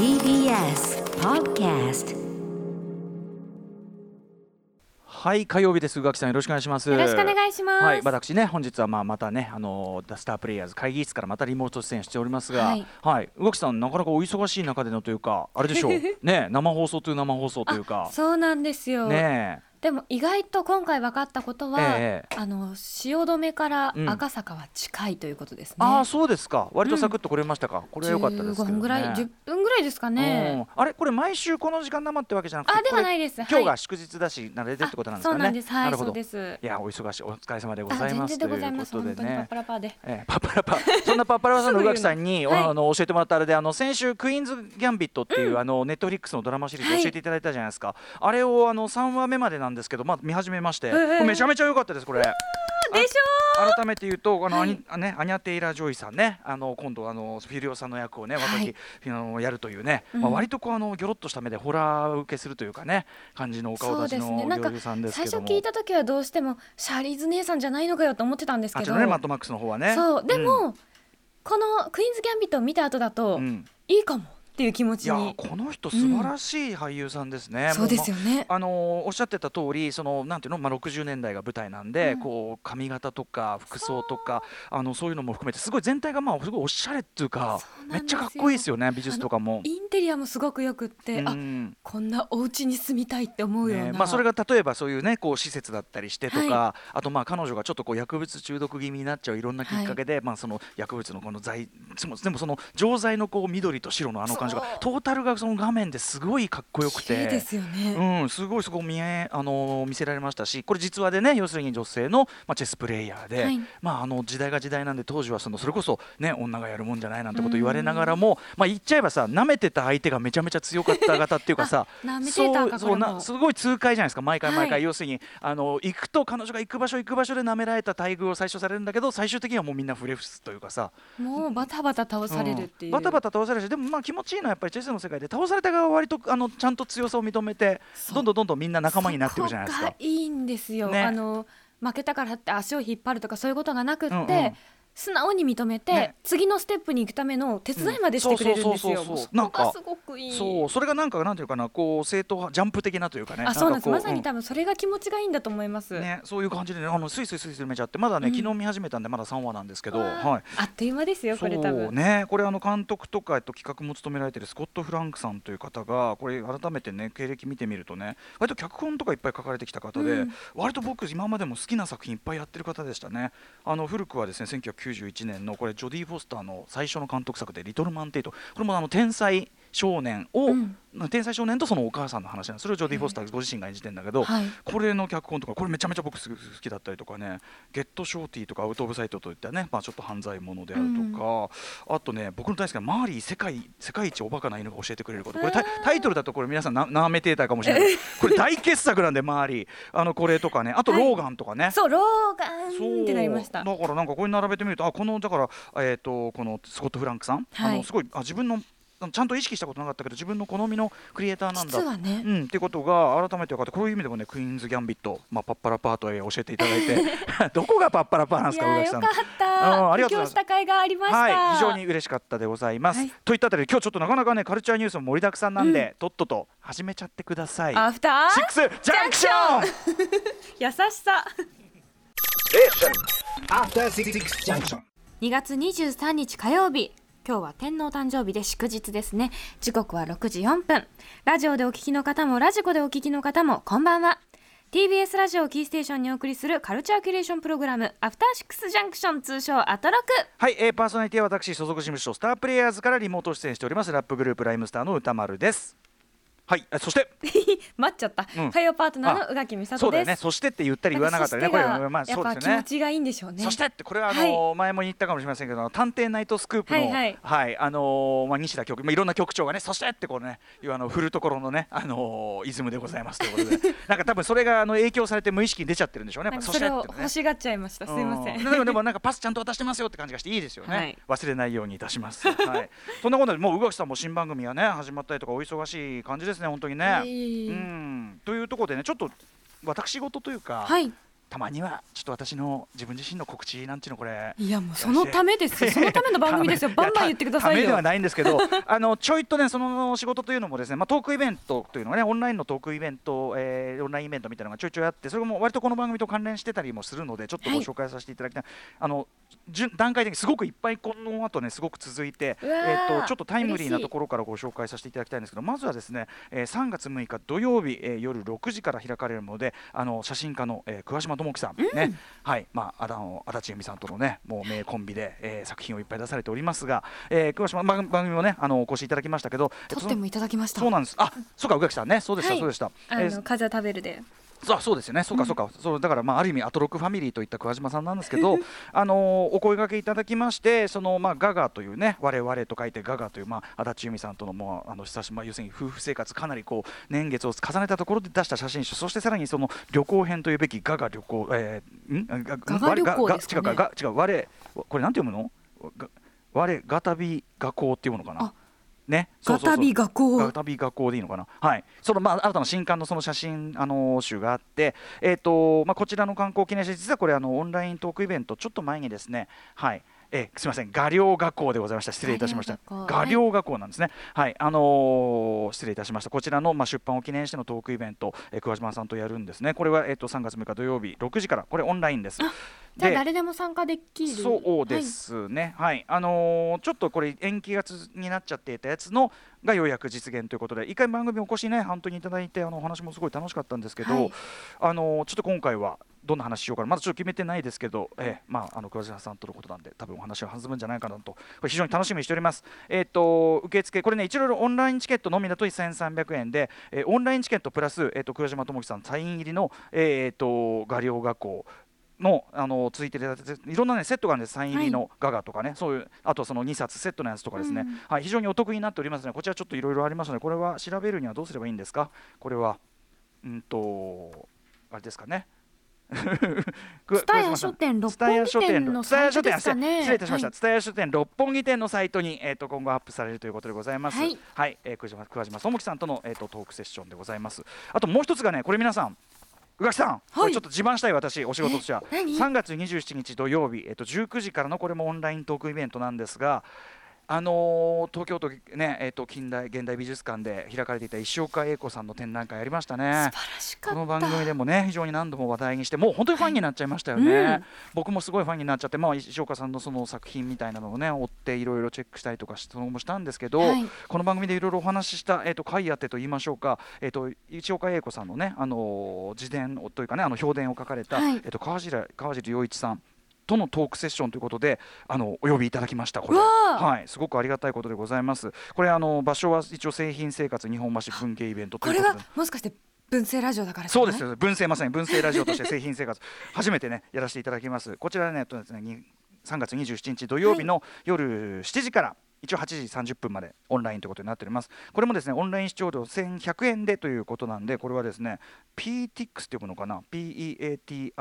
TBS Podcast はい火曜日です。宇垣さんよろしくお願いします。よろしくお願いします。はい私ね本日はまあまたねあのースタープレイヤーズ会議室からまたリモート出演しておりますがはい。はい。宇垣さんなかなかお忙しい中でのというかあれでしょう。ね生放送という生放送というか。そうなんですよ。ねでも意外と今回分かったことは、ええあの汐留からうん。赤坂は近いということですね。ああそうですか。割とサクッと来れましたか、これは良かったですね、15分ぐらい、10分ぐらいですかね。うんあれこれ毎週この時間生ってわけじゃなくてあではないです。今日がはい祝日だし慣れてってことなんですかね。そうなんです。はい、なるほど。そうです。いやお忙しい。お疲れ様でごあざいます全然でございます。ということでね。パラパーで。えー、パッパラパそんなパッパラパさんの宇垣さんに、あの教えてもらったあれであの先週クイーンズ・ギャンビットっていう、あのネットフリックスのドラマシリーズ教えていただいたじゃないですか、あれをあの3話目までなんですけどまあ見始めまして、めちゃめちゃ良かったですこれ。でしょ改めて言うとあの、はい。アニあねアニャ・テイラー・ジョイさんね。あの今度あのフュリオサの役をね若き、はいあのやるというね、うん。まあ、割とこうあのギョロッとした目でホラー受けするというかね感じのお顔立ちの女優さんですけども。初聞いた時はどうしてもシャーリーズ姉さんじゃないのかよと思ってたんですけど。ねマッドマックスの方はね。そう。でも、ん。このクイーンズギャンビットを見た後だと、うん。いいかもっていう気持いやちに。この人素晴らしい俳優さんですね、そうですよね。あのーおっしゃってた通りそのなんていうの、まあ、60年代が舞台なんで、うん。こう髪型とか服装とかあのそういうのも含めてすごい全体がまあすごいおしゃれっていうかめっちゃかっこいいですよね美術とかも。インテリアもすごくよくって、あうん。こんなお家に住みたいって思うような、ねまあ、それが例えばそういうねこう施設だったりしてとか、はあとまあ彼女がちょっとこう薬物中毒気味になっちゃういろんなきっかけで、まあ、その薬物のこの剤でもその錠剤のこう緑と白のあの感じトータルがその画面ですごいかっこよく綺麗でて。すよね、うん、すごいそこ見え、あのー見せられましたしこれ実話でね要するに女性の、まあ、チェスプレイヤーで、はい。まあ、あの時代が時代なんで当時はそのそれこそ、ね、女がやるもんじゃないなんてこと言われながらも、まあ、言っちゃえばさ舐めてた相手がめちゃめちゃ強かった方っていうかさそうそうなすごい痛快じゃないですか毎回毎回、はい。要するにあの行くと彼女が行く場所行く場所で舐められた待遇を最初されるんだけど最終的にはもうみんなフレフスというかさ。もうバタバタ倒されるっていう、んバタバタ倒されるしでもまあ気持ちいいのはやっぱりチェスの世界で倒された側は割とあのちゃんと強さを認めてどんどんどんどんみんな仲間になっていくじゃないですか。いいんですよ、ね。あの負けたからって足を引っ張るとかそういうことがなくって、うんうん素直に認めて、ね。次のステップに行くための手伝いまでしてくれるんですよ。うんそうそうそうそうそこがすごくいい。そうそれがなんかなんていうかなこう正統派ジャンプ的なというかね。あ、そうなんです。まさに多分それが気持ちがいいんだと思います。ね、そういう感じでねあのスイスイスイスイ見ちゃって。まだね、うん昨日見始めたんでまだ3話なんですけど、はい、あっという間ですよ、これ多そう分。ね。これあの監督とか、えっと、企画も務められてるスコット・フランクさんという方がこれ改めてね経歴見てみるとね割と脚本とかいっぱい書かれてきた方で、うん。割と僕今までも好きな作品いっぱいやってる方でしたね。あの古くはですね1991年のこれジョディ・フォスターの最初の監督作で「リトル・マン・テイト」これもあの天才少年を、うん。天才少年とそのお母さんの話なんそれをジョディ・フォスターご自身が演じてんだけど、はい。これの脚本とかこれめちゃめちゃ僕好きだったりとかね「ゲット・ショーティー」とか「アウト・オブ・サイト」といったね、まあ、ちょっと犯罪ものであるとか、あとね僕の大好きなマーリー世界世界一おバカな犬が教えてくれること。これタイトルだとこれ皆さんなナーメテーターかもしれない。これ大傑作なんでマーリー。あのこれとかねあとはい。ローガンとかね。そう、ローガンってなりました。だからなんかこれ並べてみるとあこのだから、えー、とこのスコット・フランクさん、はい。あのすごいあ自分のちゃんと意識したことなかったけど自分の好みのクリエイターなんだ。実はね、うん、っていうことが改めて分かってこういう意味でもねクイーンズ・ギャンビット、まあ、パッパラパートへ教えていただいて どこがパッパラパーなんですか宇垣さん。あ。ありがとうございます。はい非常に嬉しかったでございます、はい。といったあたりで今日ちょっとなかなかねカルチャーニュースも盛りだくさんなんで、とっとと始めちゃってください。アフターシックスジャンクション! 優しさ。After Six Junction. 2月23日火曜日今日は天皇誕生日で祝日ですね。時刻は6時4分。ラジオでお聞きの方もラジコでお聞きの方もこんばんは。TBS ラジオキーステーションにお送りするカルチャーキュレーションプログラムアフターシックスジャンクション通称アトロク。はい、えー、パーソナリティは私所属事務所スタープレイヤーズからリモート出演しておりますラップグループライムスターの歌丸です。はいあそして。待っちゃった、うん。火曜パートナーの宇垣美里です。ね。そしてって言ったり言わなかったりね。これまあそうですよね。持ちがいいんでしょうね。そしてってこれはあのー前も言ったかもしれませんけど探偵ナイトスクープのはいはい。あのーまあ西田局まあいろんな局長がねそしてってこうねいうあの振るところのねあのーイズムでございますということで。なんか多分それがあの影響されて無意識に出ちゃってるんでしょうねそれを欲しがっちゃいました。すいません。うでもでもなんかパスちゃんと渡してますよって感じがしていいですよね、はい。忘れないようにいたします。はい。そんなことでもう宇垣さんも新番組がね始まったりとかお忙しい感じですね本当にね。いえいえうん。というところでねちょっと私事というか、はいたまにはちょっと私の自分自身の告知なんていうのこれ。いやもうそのためです。よそのための番組ですよ。バンバン言ってくださいよ。ためではないんですけど あのちょいとねその仕事というのもですね、まあ、トークイベントというのがねオンラインのトークイベント、えーオンラインイベントみたいなのがちょいちょいあってそれも割とこの番組と関連してたりもするのでちょっとご紹介させていただきたい、あの順段階的にすごくいっぱいこの後ねすごく続いて、えー、とちょっとタイムリーなところからご紹介させていただきたいんですけどまずはですね、えー3月6日土曜日、えー夜6時から開かれるのであの写真家の、えー桑島智樹さん、ね。はい。まあ、あだの足立由美さんとのねもう名コンビで、えー作品をいっぱい出されておりますが、えー桑島番番組もねあのお越しいただきましたけど、と撮ってもいただきました。そうなんです。あそうか宇垣さんね。そうでした、はい。そうでした、あえーの風食べるでそうそうですよね、そうかそうか、そうだからまあある意味アトロックファミリーといった桑島さんなんですけど、あのーお声掛けいただきまして、そのまあガガというね、我々と書いてガガというまあ足立由美さんとのもうあの久しぶり、まあ要するに夫婦生活かなりこう年月を重ねたところで出した写真集、そしてさらにその旅行編というべきガガ旅行、えー、ん？がガガ旅行ですかね。違う違う我これなんて読むの？が我ガタビ画工っていうものかな？あ。ね、ガタビ画工ガタビ学校でいいのかな、はい、そのまあ新たな新刊のその写真あの集があって、えーとまあ、こちらの観光記念誌、実はこれあのオンライントークイベント、ちょっと前にですね、はいえーすみません、画寮学校でございました、失礼いたしました、画寮学校。なんですね、はい、あのー失礼いたしました、こちらのまあ出版を記念してのトークイベント、えー桑島さんとやるんですね、これはえーと3月6日土曜日6時から、これオンラインです。じゃ誰でも参加できる。そうですね、はい、あのーちょっとこれ延期がつになっちゃっていたやつのがようやく実現ということで、一回番組お越しね、本当にいただいて、あのお話もすごい楽しかったんですけど、はいあのーちょっと今回はどんな話しようかな、まだちょっと決めてないですけど、ええまあ、あの桑島さんとのことなんで、多分お話は弾むんじゃないかなと、これ非常に楽しみにしております。えっ、と受付、これね、一応オンラインチケットのみだと1300円で、えーオンラインチケットプラス、えっ、と桑島智樹さんサイン入りの、えっ、と画寮学校。のあのついてるいろんなねセットがあるんです。サイン入りのガガとかね、そういうあとその2冊セットのやつとかですね、うん。はい非常にお得になっておりますのでこちらちょっといろいろありますのでこれは調べるにはどうすればいいんですか？これはうんとあれですかね？ツタヤ書店六本木店のサイトですかね。失礼いたしました。はい。ツタヤ書店六本木店のサイトにえっ、と今後アップされるということでございます。はい、えー、桑島桑島智樹さんとのえっ、とトークセッションでございます。あともう一つがねこれ皆さん。宇垣さん、これちょっと自慢したい私お仕事としては。え何？3月27日土曜日、えっと、19時からのこれもオンライントークイベントなんですが、あのー東京都、ねえっと近代現代美術館で開かれていた石岡英子さんの展覧会ありましたね。素晴らしかった。この番組でもね非常に何度も話題にしてもう本当にファンになっちゃいましたよね、うん。僕もすごいファンになっちゃって、まあ、石岡さんのその作品みたいなのをね追っていろいろチェックしたりとかしもしたんですけど、はい。この番組でいろいろお話しした、えー、と回当てと言いましょうか、えー、と石岡英子さんのね、あのー自伝をというかねあの評伝を書かれた、はい。えー、と川尻川尻洋一さんとのトークセッションということであのお呼びいただきましたこれ。はい。すごくありがたいことでございます。これあの場所は一応製品生活日本橋文系イベントとこれいうことで。はもしかして文政ラジオだからそうですよ。文政まさに文政ラジオとして製品生活 初めてねやらせていただきます。こちらねとですねに3月27日土曜日の夜7時から一応8時30分までオンラインということになっております。これもですねオンライン視聴料1100円でということなんでこれはですね PTX っていうのかな？PEATIX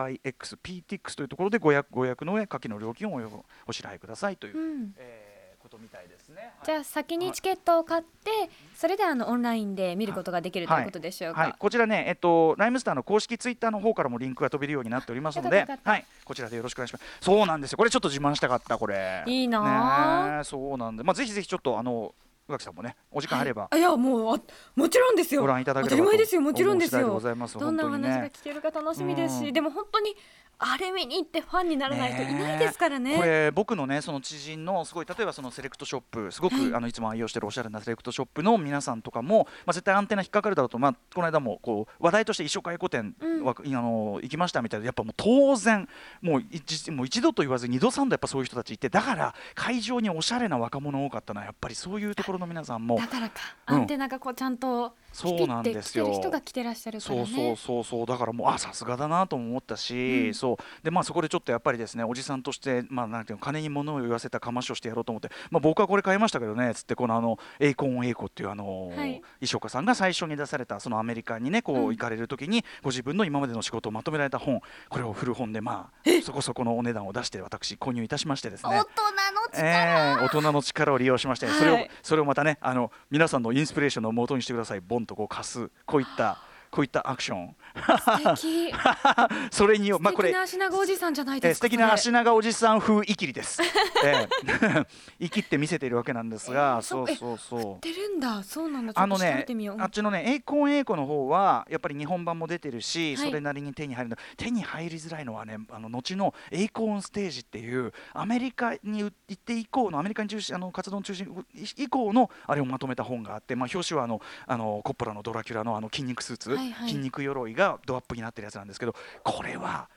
PTX というところでご予約の上下記の料金をおお支払いくださいという、うん。えーことみたいですね。じゃあ先にチケットを買ってそれであのオンラインで見ることができるということでしょうか、はい、こちらね、えっと、ライムスターの公式ツイッターの方からもリンクが飛べるようになっておりますのではい、こちらでよろしくお願いします。そうなんですよ、これちょっと自慢したかった、これ。いいなあ。ねえそうなんで、まあ、ぜひぜひちょっと、あの、宇垣さんもね、お時間あれば。あいやもうあもちろんですよ。ご覧いただけ当ればとたり前ですよもちろんですよ。ございますどんなお話が聞けるか楽しみですし、うん。でも本当にあれ見に行ってファンにならないといないですからね。これ僕のねその知人のすごい例えばそのセレクトショップすごく、はいあのいつも愛用してるおしゃれなセレクトショップの皆さんとかも、まあ、絶対アンテナ引っかかるだろうと、まあ、この間もこう話題として一生回顧店うん。は、あの行きましたみたいでやっぱもう当然もう一もう一度と言わず二度三度やっぱそういう人たちいて。だから会場におしゃれな若者多かったのはやっぱりそういうところの皆さんも。だからか、うん。アンテナがこうちゃんとそうなんですよ。人が来てらっしゃるねそうそうそうそう。だからもうあさすがだなとも思ったし、うん。そう。でまあそこでちょっとやっぱりですねおじさんとしてまあなんていうの金に物を言わせたかましをしてやろうと思ってまあ僕はこれ買いましたけどねつってこのあのエイコンエイコっていうあの、はい。石岡さんが最初に出されたそのアメリカにねこううん。行かれる時にご自分の今までの仕事をまとめられた本これを古本でまあそこそこのお値段を出して私購入いたしましてですね。大人の力、えー大人の力を利用しまして、それをはいそれをまたねあの皆さんのインスピレーションの元にしてくださいンとこう貸すこういったこういったアクション。それによまあこれ。素敵な足長おじさんじゃないえーですか素敵な足長おじさん風イキリです。えー、イキって見せているわけなんですが、えーそうそそうそう。出るんだ。そうなんだ。あのねあっちのね、エイコンエイコの方はやっぱり日本版も出てるし、はい。それなりに手に入るの。手に入りづらいのはねあの後のエイコンステージっていうアメリカに行って以降のアメリカに中心あの活動の中心以降のあれをまとめた本があって、まあ、表紙はあのあのコッポラのドラキュラのあの筋肉スーツ、はいはい。筋肉鎧がドアップになってるやつなんですけどこれは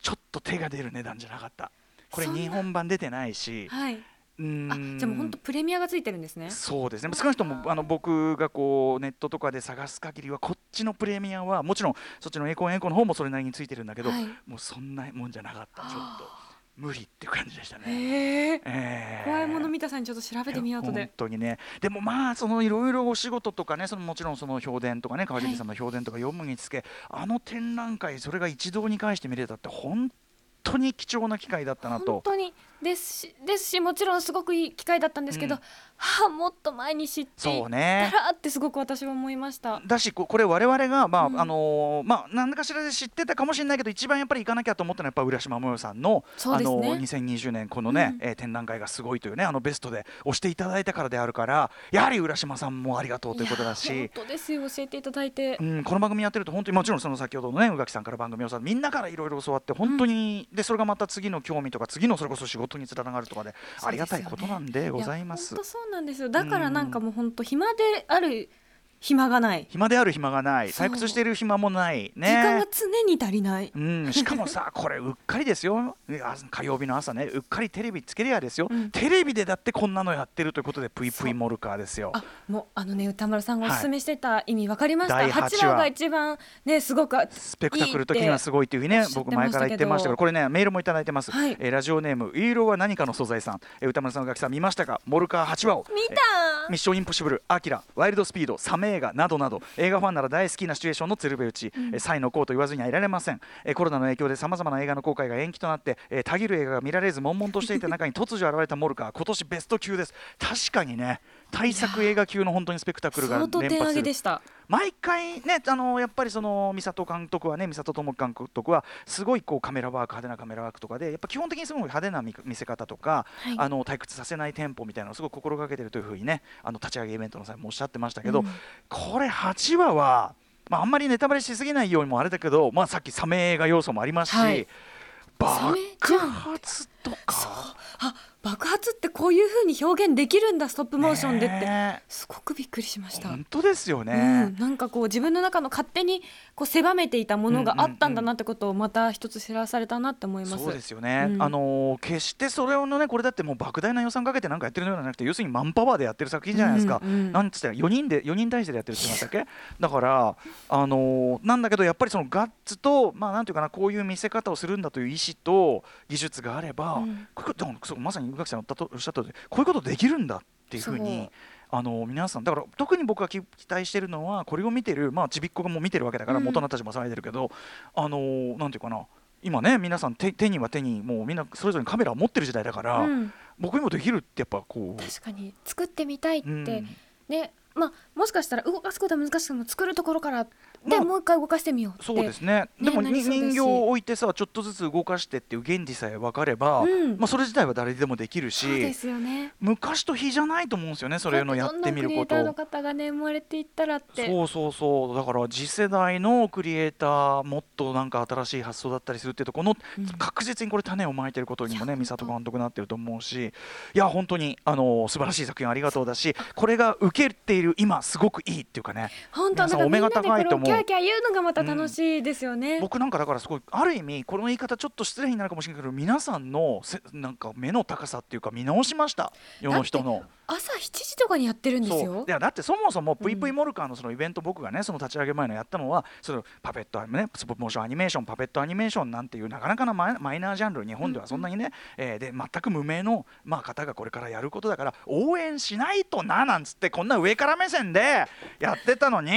ちょっと手が出る値段じゃなかった。これ日本版出てないし、はい、うーあんじゃあもう本当プレミアがついてるんですね。そうですね。少なくともあの僕がこうネットとかで探す限りはこっちのプレミアはもちろんそっちのエコンエコの方もそれなりについてるんだけど、はい。もうそんなもんじゃなかった。ちょっと無理っていう感じでしたね。へええー。怖いもの見たさんにちょっと調べてみようと本で当にね。でもまあそのいろいろお仕事とかねそのもちろんその評伝とかね川尻さんの評伝とか読むにつけ、あの展覧会それが一堂に会して見れたって本当に貴重な機会だったな本と。当に。ですしですしもちろんすごくいい機会だったんですけど、うんはあもっと前に知っていそうねたらってすごく私は思いました。だしここれ我々がまあ、うん。あのーまあ何かしらで知ってたかもしれないけど一番やっぱり行かなきゃと思ったのはやっぱ浦島もよさんの、ね。のー2020年このね、うん。えー展覧会がすごいというねあのベストで押していただいたからであるからやはり浦島さんもありがとうということだし。本。当ですよ教えていただいて、うん、この番組やってると本当にもちろんその先ほどのね宇垣さんから番組をさみんなからいろいろ教わって本当に、でそれがまた次の興味とか次のそれこそ仕事につながるとかでありがたいことなんでございます。や本当そうなんですよ。だからなんかもう本当暇である暇がない、暇である暇がない。そう。退屈している暇もない。ね。時間が常に足りない。うん、しかもさ これうっかりですよ。火曜日の朝ね。うっかりテレビつけりゃですよ、うん。テレビでだってこんなのやってるということでぷいぷいモルカーですよ。あもうあのね歌丸さんがおすすめしてた意味わかりました、第八話。八話が一番ねすごくスペクタクル時にはすごいというふうにねいいって僕前から言ってましたけど。これねメールもいただいてます、はい。えーラジオネーム「イーローは何かの素材さん」えー歌丸さんの楽器さん見ましたか？モルカー8話を。見たミッションインポッシブル、アキラ、ワイルドスピード、サメ映画などなど映画ファンなら大好きなシチュエーションの鶴瓶打ち、えーサイのこうと言わずにはいられません、えーコロナの影響でさまざまな映画の公開が延期となって、えーたぎる映画が見られず悶々としていた中に突如現れたモルカー今年ベスト級です。確かにね大作映画級の本当にスペクタクルが連発する。げでした。毎回ねあのやっぱりその美里監督はね美里智監督はすごいこうカメラワーク派手なカメラワークとかでやっぱ基本的にすごい派手な見見せ方とか、はい。あの退屈させないテンポみたいなのをすごい心がけてるというふうにねあの立ち上げイベントの際もおっしゃってましたけど、うん。これ8話は、まあ、あんまりネタバレしすぎないようにもあれだけど、まあ、さっきサメ映画要素もありますし、はい。サ爆発とか。あ爆発ってこういう風に表現できるんだストップモーションでって、ねすごくびっくりしました。本当ですよね。うん、なんかこう自分の中の勝手にこう狭めていたものがあったんだなってことをまた一つ知らされたなって思います。そうですよね、うん。あのー決してそれをねこれだってもう莫大な予算かけてなんかやってるのではなくて要するにマンパワーでやってる作品じゃないですか、うんうんなんつったら4人で4人体制でやってるって言いましたっけだからあのーなんだけどやっぱりそのガッツとまあなんていうかなこういう見せ方をするんだという意思と技術があれば、うんそうまさに宇垣さんがおっしゃったとおりこういうことできるんだっていうふうにあの皆さんだから特に僕が期待してるのはこれを見てるまあちびっ子がもう見てるわけだから、うん。大人たちも騒いでるけどあのなんていうかな今ね皆さん手手には手にもうみんなそれぞれにカメラを持ってる時代だから、うん。僕にもできるってやっぱこう。確かに作ってみたいって、うん。ねまあもしかしたら動かすことは難しくても作るところからで、まあもう一回動かしてみようって。そうですね。でも、人形を置いてさちょっとずつ動かしてっていう原理さえ分かれば、うん。まあ、それ自体は誰でもできるそうでしすよね。昔と比じゃないと思うんですよねそれのやってみること。どんどんクリエイターの方がね生まれていったらって。そうそうそう。だから次世代のクリエイターもっとなんか新しい発想だったりするっていうところの、うん。確実にこれ種をまいてることにもね美里監督なってると思うし。いや本当にあの素晴らしい作品ありがとうだしこれが受けている今すごくいいっていうかね。本当皆さんお目が高いと思う。をキャーキャー言うのがまた楽しいですよね、僕なんかだからすごいある意味この言い方ちょっと失礼になるかもしれないけど皆さんのせなんか目の高さっていうか見直しました？世の人の。朝7時とかにやってるんですよ。いやだってそもそもうん VV モルカーのそのイベント僕がねその立ち上げ前のやったのはそのパペットアニメねスポモーションアニメーションパペットアニメーションなんていうなかなかなマイナージャンル日本ではそんなにね、えーで全く無名の、まあ、方がこれからやることだから応援しないとななんつってこんな上から目線でやってたのに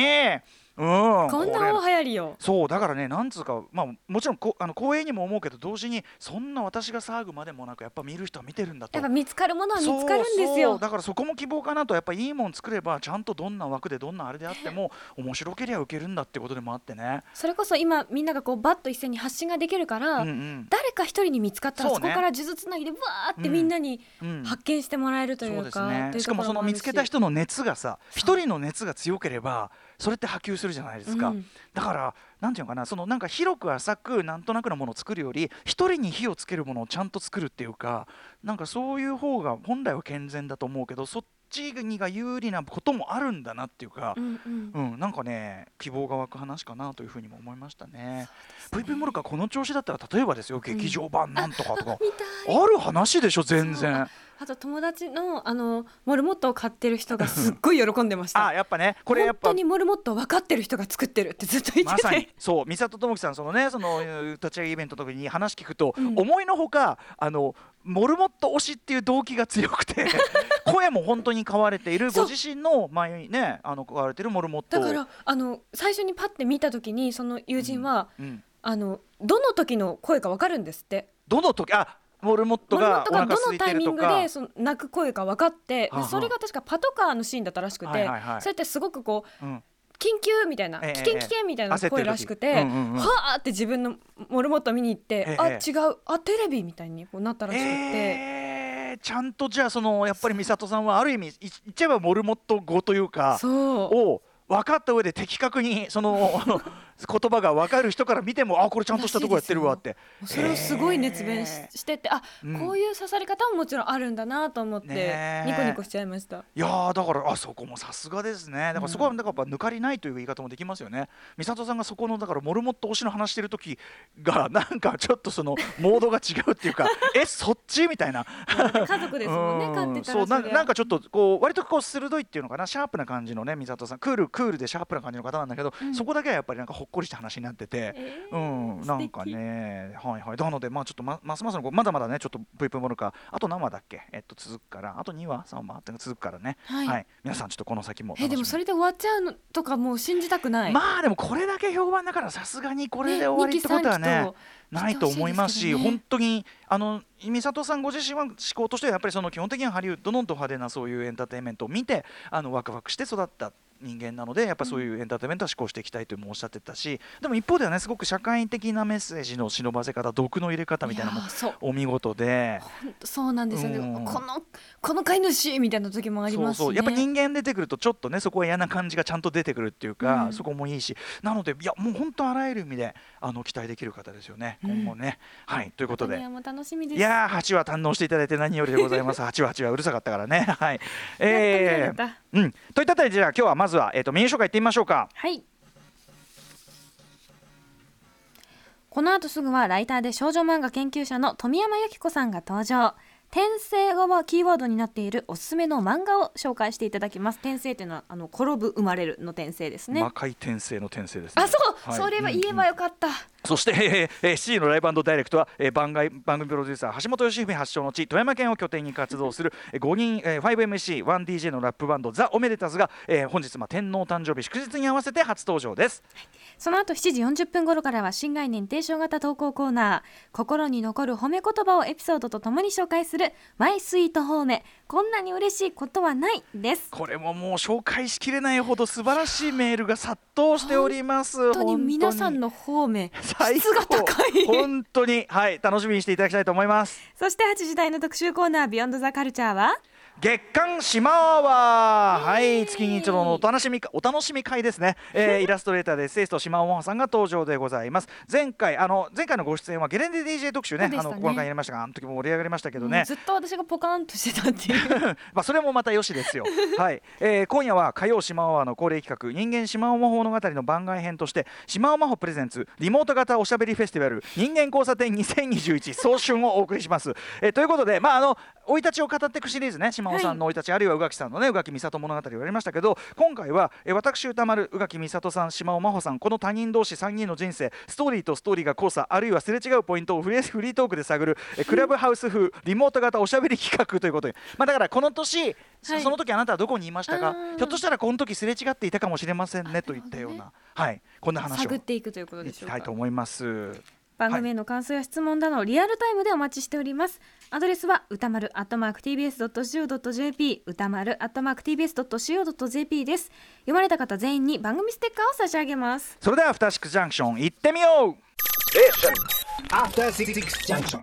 うん。こんな大流行りよ。そうだからねなんつうかまあもちろんこあの光栄にも思うけど同時にそんな私が騒ぐまでもなくやっぱ見る人は見てるんだと。やっぱ見つかるものは見つかるんですよ。だからそこも希望かなとやっぱいいもん作ればちゃんとどんな枠でどんなあれであっても面白けりゃ受けるんだってことでもあってね。それこそ今みんながこうバッと一斉に発信ができるから、うんうん。誰か一人に見つかったらそこから数珠つなぎでわーってみんなにうん発見してもらえるといそうですうか、ねしかもその見つけた人の熱がさ一人の熱が強ければそれって波及するじゃないですか、うん。だからなんていうのかなそのなんか広く浅くなんとなくのものを作るより一人に火をつけるものをちゃんと作るっていうかなんかそういう方が本来は健全だと思うけどそっちにが有利なこともあるんだなっていうかう、んうん。うん、なんかね希望が湧く話かなというふうにも思いましたね。VP モルカこの調子だったら例えばですよ劇場版なんとかとか、ある話でしょ全然。あと友達のあのモルモットを買ってる人がすっごい喜んでました。あやっぱね。これやっぱ本当にモルモット分かってる人が作ってるってずっと言ってて、まさにそう。三里智樹さんそのねその立ち上げイベントの時に話聞くと、うん。思いのほかあのモルモット推しっていう動機が強くて 声も本当に買われている。ご自身の前にねあの買われてるモルモットだからあの最初にパッて見た時にその友人は、うん、あのどの時の声か分かるんですって。どの時あモルモットがどのタイミングでその泣く声か分かってそれが確かパトカーのシーンだったらしくて、はいはいはい。それってすごくこううん。緊急みたいな、ええ危険危険みたいな声らしくて、てうんうんうん。はあって自分のモルモット見に行って、ええあ違う。あテレビみたいにこうなったらしくて、えー、ちゃんとじゃあそのやっぱり美里さんはある意味い言っちゃえばモルモット語というかを分かった上で的確にその言葉が分かる人から見てもあこれちゃんとしたとこやってるわって。それをすごい熱弁し,、えしててあ、うん。こういう刺さり方ももちろんあるんだなと思って、ニコニコしちゃいました。いやーだからあそこもさすがですね。だからそこはだからやっぱ抜かりないという言い方もできますよね。美里さんがそこのだからモルモット推しの話してる時がなんかちょっとそのモードが違うっていうか えそっちみたいな。家族ですもんねうん。飼ってたそうなんかちょっとこう割とこう鋭いっていうのかな。シャープな感じのね美里さん。クールクールでシャープな感じの方なんだけど、うん。そこだけはやっぱりなんかほっこりした話になってて。えーうん、なんかね、はいはい、なので、まあ、ちょっとま、ますますの、まだまだね、ちょっと V プモルカ、あと何話だっけ、えっと、続くから、あと2話、3話って続くからね。はい皆さん、ちょっとこの先も。えでもそれで終わっちゃうのとかもう信じたくない。まあ、でも、これだけ評判だから、さすがにこれで終わりってことはね。ないと思いますし、本当にあの美里さんご自身は思考としてはやっぱりその基本的にはハリウッドのド派手なそういうエンターテインメントを見てあのワクワクして育った人間なのでやっぱそういうエンターテインメントは思考していきたいともおっしゃってたしでも一方ではねすごく社会的なメッセージの忍ばせ方毒の入れ方みたいなのもお見事で。そうなんですよね、うん。このこの飼い主みたいな時もありますし、ね、そうそう。やっぱ人間出てくるとちょっとねそこは嫌な感じがちゃんと出てくるっていうか、うん。そこもいいし。なのでいやもう本当あらゆる意味であの期待できる方ですよね、うん。今後ね。はい。ということで。いやもう楽しみです。いやー8話堪能していただいて何よりでございます。8話8話うるさかったからね。はい。えー、うん。といったあたりでじゃあ今日はまずは、えー、とメニュー紹介いってみましょうか。はい。この後すぐはライターで少女漫画研究者の富山由紀子さんが登場。転生語はキーワードになっているおすすめの漫画を紹介していただきます。転生というのはあの転ぶ生まれるの転生ですね。魔界転生の転生ですね。あそう、はい。それは言えばよかった、そして、えーえー、7時のライブダイレクトは、えー、番外番組プロデューサー橋本良文発祥の地富山県を拠点に活動する、えー、5人、えー、5MC1DJ のラップバンドザ・オメデタズが、えー、本日、まあ、天皇誕生日祝日に合わせて初登場です。その後7時40分頃からは新概念提唱型投稿コーナー心に残る褒め言葉をエピソードとともに紹介するマイスイート褒め。こんなに嬉しいことはないです。これももう紹介しきれないほど素晴らしいメールが殺到しております。本当に皆さんの褒め最質が高い。本当にはい楽しみにしていただきたいと思います。そして8時台の特集コーナービヨンドザカルチャーは月刊シマアワ。ーはい月に一度のお楽しみかお楽しみ会ですね、えー、イラストレーターでエッセイスト島尾真帆さんが登場でございます。前回あの前回のご出演はゲレンデ DJ 特集ねねあのこの回やりましたがあの時も盛り上がりましたけどね。ずっと私がポカーンとしてたっていう。まあそれもまたよしですよ。はい、えー今夜は火曜島尾の恒例企画人間島尾魔法物語の番外編として島尾魔法プレゼンツリモート型おしゃべりフェスティバル人間交差点2021早春をお送りします。えーということでまああの生い立ちを語っていくシリーズね島野さんの生い立ち、あるいは宇垣さんのね宇垣美里物語をやりましたけど今回はえ私歌丸宇垣美里さん島尾真帆さんこの他人同士3人の人生ストーリーとストーリーが交差あるいはすれ違うポイントをフリーフリートークで探るえクラブハウス風リモート型おしゃべり企画ということで、まあ、だからこの年、その時あなたはどこにいましたか？うんひょっとしたらこの時すれ違っていたかもしれませんねといったような、はい。こんな話を。探っていくということでしょうか。たいと思います。番組への感想や質問などリアルタイムでお待ちしております。アドレスは歌丸 @tbs.co.jp 歌丸 @tbs.co.jp です。読まれた方全員に番組ステッカーを差し上げます。それではアフターシックスジャンクション行ってみよう。After Six Junction.